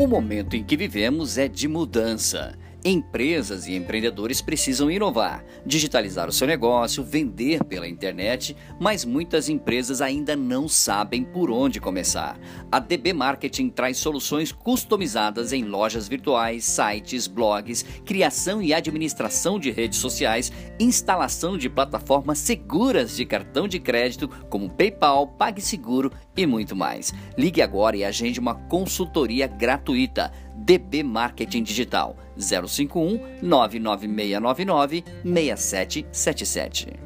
O momento em que vivemos é de mudança. Empresas e empreendedores precisam inovar, digitalizar o seu negócio, vender pela internet, mas muitas empresas ainda não sabem por onde começar. A DB Marketing traz soluções customizadas em lojas virtuais, sites, blogs, criação e administração de redes sociais, instalação de plataformas seguras de cartão de crédito como PayPal, PagSeguro e muito mais. Ligue agora e agende uma consultoria gratuita. DB Marketing Digital 051 99699 6777.